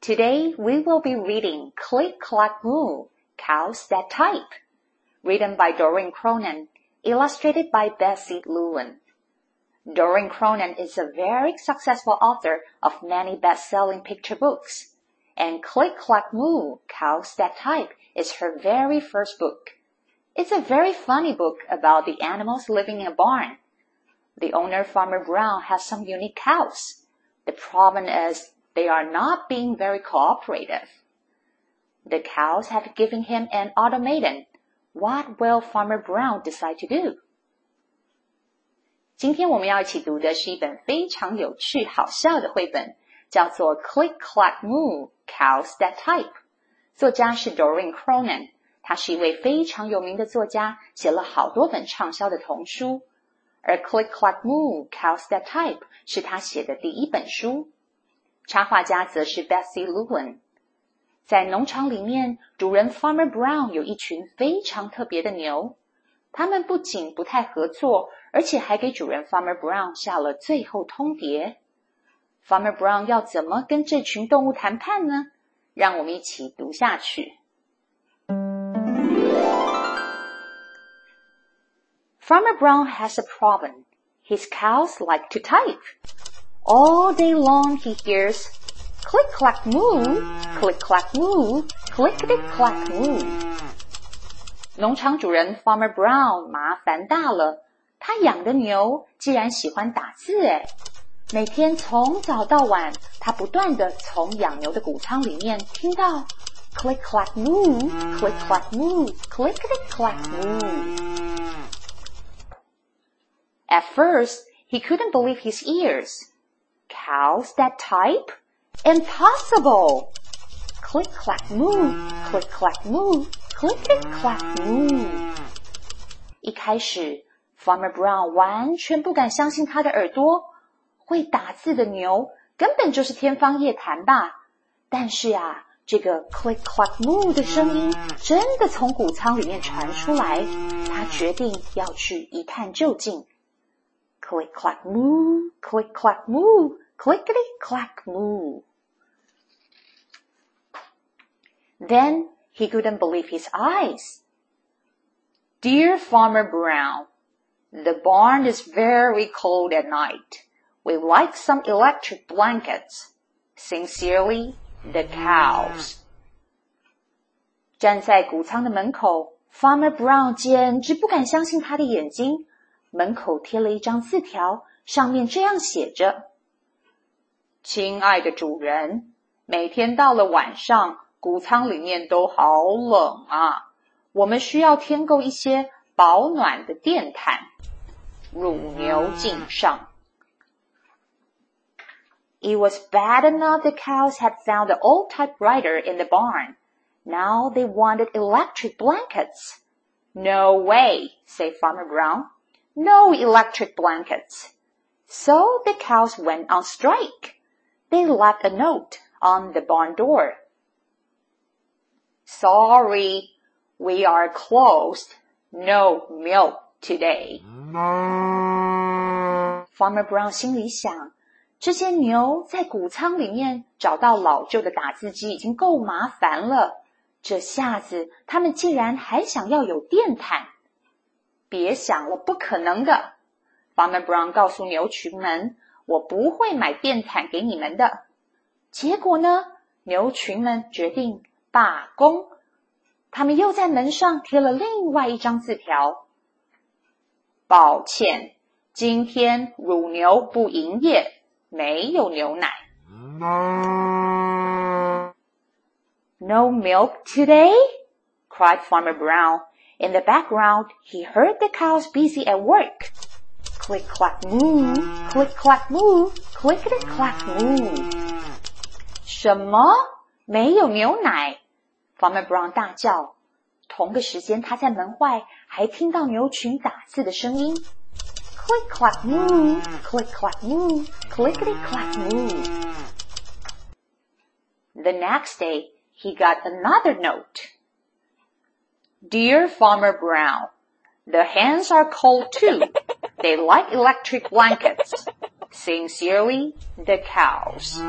Today we will be reading Click Clack Moo, Cows That Type, written by Doreen Cronin, illustrated by Betsy Lewin. Doreen Cronin is a very successful author of many best-selling picture books, and Click Clack Moo, Cows That Type is her very first book. It's a very funny book about the animals living in a barn. The owner, Farmer Brown, has some unique cows. The problem is they are not being very cooperative. The cows have given him an ultimatum. What will Farmer Brown decide to do? 今天我们要一起读的是一本非常有趣、好笑的绘本，叫做《Click Clack Moo Cows That Type》，作家是 Doreen Cronin，她是一位非常有名的作家，写了好多本畅销的童书，而《Click Clack Moo Cows That Type》是她写的第一本书。插画家则是 Betsy Lewin。在农场里面，主人 Farmer Brown 有一群非常特别的牛，他们不仅不太合作，而且还给主人 Farmer Brown 下了最后通牒。Farmer Brown 要怎么跟这群动物谈判呢？让我们一起读下去。Farmer Brown has a problem. His cows like to type. All day long he hears click clack moo, click clack moo, clickety clack moo。农场主人 Farmer Brown 麻烦大了，他养的牛既然喜欢打字，哎，每天从早到晚，他不断的从养牛的谷仓里面听到 click clack moo, click clack moo, clickety clack moo。At first, he couldn't believe his ears Cows that type? Impossible! Click clack moo, click clack moo, click clack moo. 一开始，Farmer Brown 完全不敢相信他的耳朵，会打字的牛根本就是天方夜谭吧？但是呀，这个 click clack moo 的声音真的从谷仓里面传出来，他决定要去一探究竟。Click clack moo, click clack moo. Clickety clack moo. Then he couldn't believe his eyes. Dear Farmer Brown, the barn is very cold at night. We'd like some electric blankets. Sincerely, the cows. 站在谷仓的门口，Farmer Brown 简直不敢相信他的眼睛。 门口贴了一张字条，上面这样写着。亲爱的主人，每天到了晚上，谷仓里面都好冷啊！我们需要添购一些保暖的电毯。乳牛敬上。It was bad enough the cows had found the old typewriter in the barn. Now they wanted electric blankets. No way, said Farmer Brown. No electric blankets. So the cows went on strike they left a note on the barn door. Sorry, we are closed. No milk today. Farmer Brown 心里想，这些牛在谷仓里面找到老旧的打字机已经够麻烦了，这下子他们竟然还想要有电毯？ 别想了，不可能的！Farmer Brown 告诉牛群们。我不会买电毯给你们的。结果呢？牛群们决定罢工。他们又在门上贴了另外一张字条：“抱歉，今天乳牛不营业，没有牛奶。” No milk today? cried Farmer Brown. In the background, he heard the cows busy at work. Click clack moo, click clack moo, clickety clack moo。什么？没有牛奶？ Farmer Brown 大叫。同个时间，他在门外还听到牛群打字的声音：click clack moo，click clack moo，clickety clack moo。The next day, he got another note. Dear Farmer Brown, the hens are cold too. They like electric blankets. Sincerely, the cows.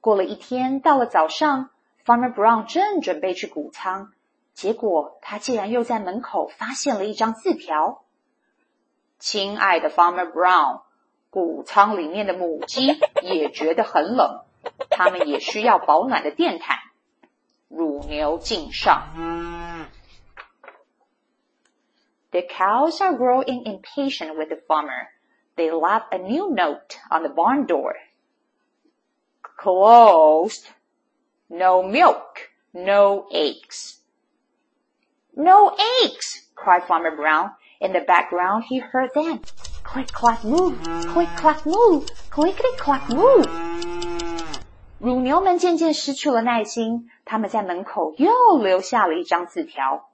过了一天，到了早上，Farmer Brown 正准备去谷仓，结果他竟然又在门口发现了一张字条：“亲爱的 Farmer Brown，谷仓里面的母鸡也觉得很冷，它们也需要保暖的电毯。 乳牛敬上。” The cows are growing impatient with the farmer. They left a new note on the barn door. Closed. No milk. No eggs. No eggs! cried Farmer Brown. In the background he heard them. Click clack moo, click clack moo, clickety clack moo. 乳牛们渐渐失去了耐心，他们在门口又留下了一张字条：“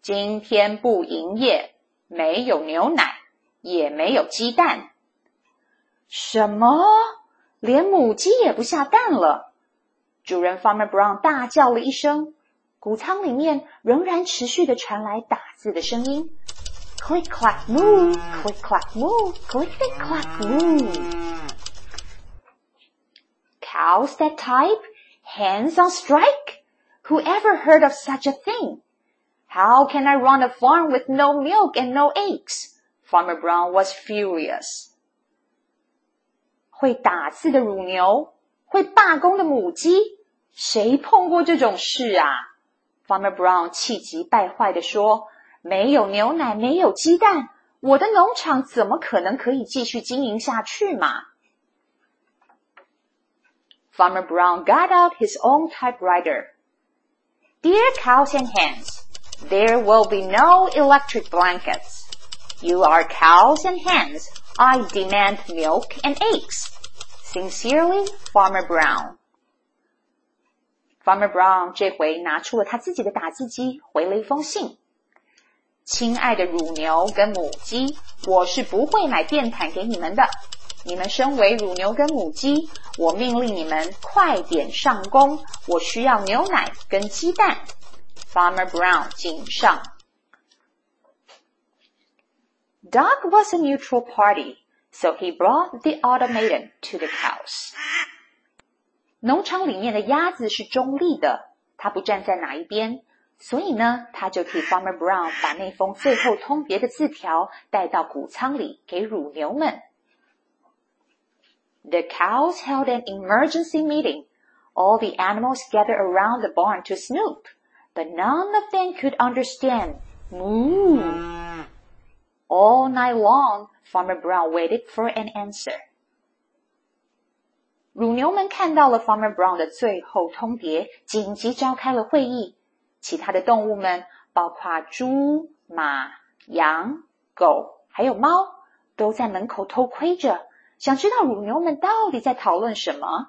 今天不营业，没有牛奶，也没有鸡蛋。”什么？连母鸡也不下蛋了？主人 Farmer Brown 大叫了一声。谷仓里面仍然持续的传来打字的声音：click clack moo，click clack moo，click clack moo。Cows that type, hands on strike. Whoever heard of such a thing? How can I run a farm with no milk and no eggs? Farmer Brown was furious. 会打字的乳牛，会罢工的母鸡，谁碰过这种事啊？Farmer Brown 气急败坏地说：“没有牛奶，没有鸡蛋，我的农场怎么可能可以继续经营下去嘛？” Farmer Brown got out his own typewriter. Dear cows and hens, there will be no electric blankets. You are cows and hens. I demand milk and eggs. Sincerely, Farmer Brown. Farmer Brown 这回拿出了他自己的打字机，回了一封信。亲爱的乳牛跟母鸡，我是不会买电毯给你们的。 你们身为乳牛跟母鸡，我命令你们快点上工。我需要牛奶跟鸡蛋。Farmer Brown 敬上。Dog was a neutral party. So he brought the automaton to the cows. 农场里面的鸭子是中立的，它不站在哪一边，所以呢，他就替 Farmer Brown 把那封最后通牒的字条带到谷仓里给乳牛们。The cows held an emergency meeting. All the animals gathered around the barn to snoop, but none of them could understand. Moo. All night long, Farmer Brown waited for an answer. 乳牛们看到了 Farmer Brown 的最后通牒，紧急召开了会议。其他的动物们，包括猪、马、羊、狗，还有猫，都在门口偷窥着， 想知道乳牛们到底在讨论什么。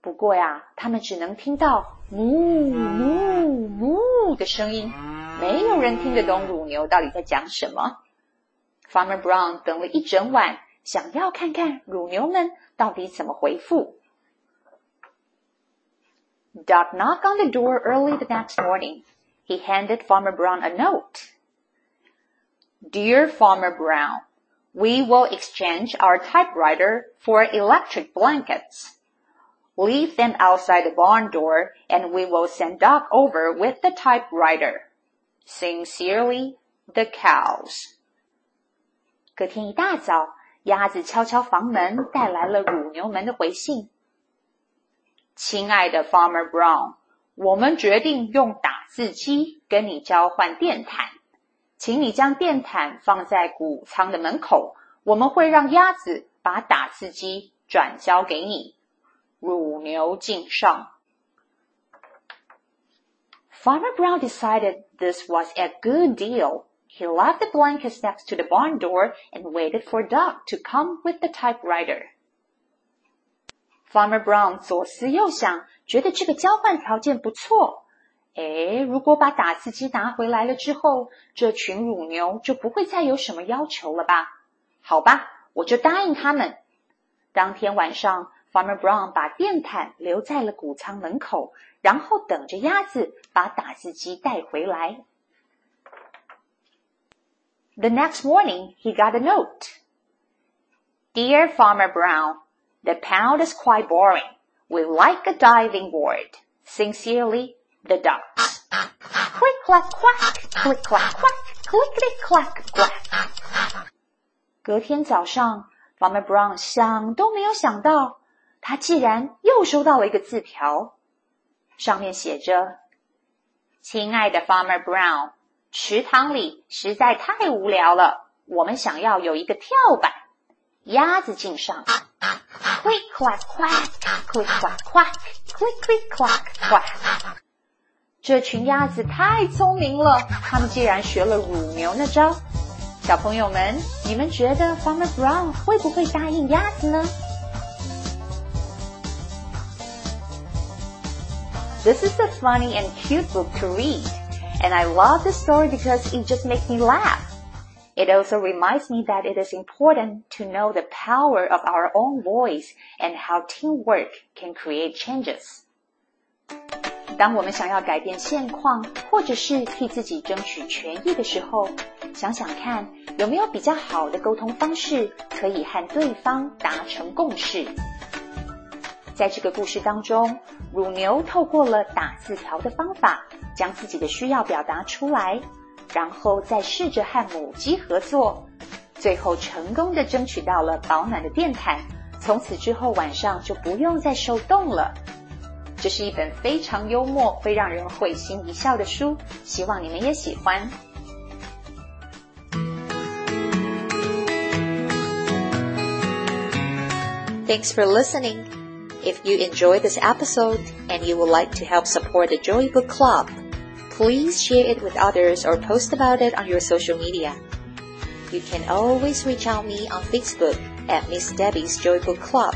不过呀，他们只能听到哞哞哞的声音，没有人听得懂乳牛到底在讲什么。Farmer Brown 等了一整晚，想要看看乳牛们到底怎么回复。Duck knocked on the door early the next morning. He handed Farmer Brown a note. Dear Farmer Brown, we will exchange our typewriter for electric blankets. Leave them outside the barn door and we will send Duck over with the typewriter. Sincerely, the cows. 隔天一大早，鸭子敲敲房门，带来了乳牛们的回信。亲爱的 Farmer Brown，我们决定用打字机跟你交换电毯。请你将电毯放在谷仓的门口，我们会让鸭子把打字机转交给你。乳牛敬上。Farmer Brown decided this was a good deal. He left the blankets next to the barn door and waited for Doc to come with the typewriter. Farmer Brown 左思右想，觉得这个交换条件不错。 诶，如果把打字机拿回来了之后，这群乳牛就不会再有什么要求了吧？好吧，我就答应他们。当天晚上，Farmer Brown 把电毯留在了谷仓门口，然后等着鸭子把打字机带回来。The next morning, he got a note. Dear Farmer Brown, the pound is quite boring. We like a diving board. Sincerely, the ducks. Quick clack quack, quick clack quack, clickety clack quack. 隔天早上，Farmer Brown 想都没有想到，他竟然又收到了一个字条，上面写着：“亲爱的 Farmer Brown，池塘里实在太无聊了，我们想要有一个跳板。”鸭子敬上，click clack quack, quick clack quack，click clack quack。这群鸭子太聪明了，它们竟然学了乳牛那招。小朋友们，你们觉得 Farmer Brown 会不会答应鸭子呢？This is a funny and cute book to read, and I love the story because it just makes me laugh. It also reminds me that it is important to know the power of our own voice and how teamwork can create changes. 当我们想要改变现况，或者是替自己争取权益的时候，想想看有没有比较好的沟通方式，可以和对方达成共识。在这个故事当中，乳牛透过了打字条的方法，将自己的需要表达出来。然后再试着和母鸡合作，最后成功的争取到了保暖的电毯。从此之后晚上就不用再受冻了。这是一本非常幽默、会让人会心一笑的书，希望你们也喜欢。Thanks for listening. If you enjoyed this episode and you would like to help support the Joy Book Club. Please share it with others or post about it on your social media. You can always reach out me on Facebook at Miss Debbie's Joybook Club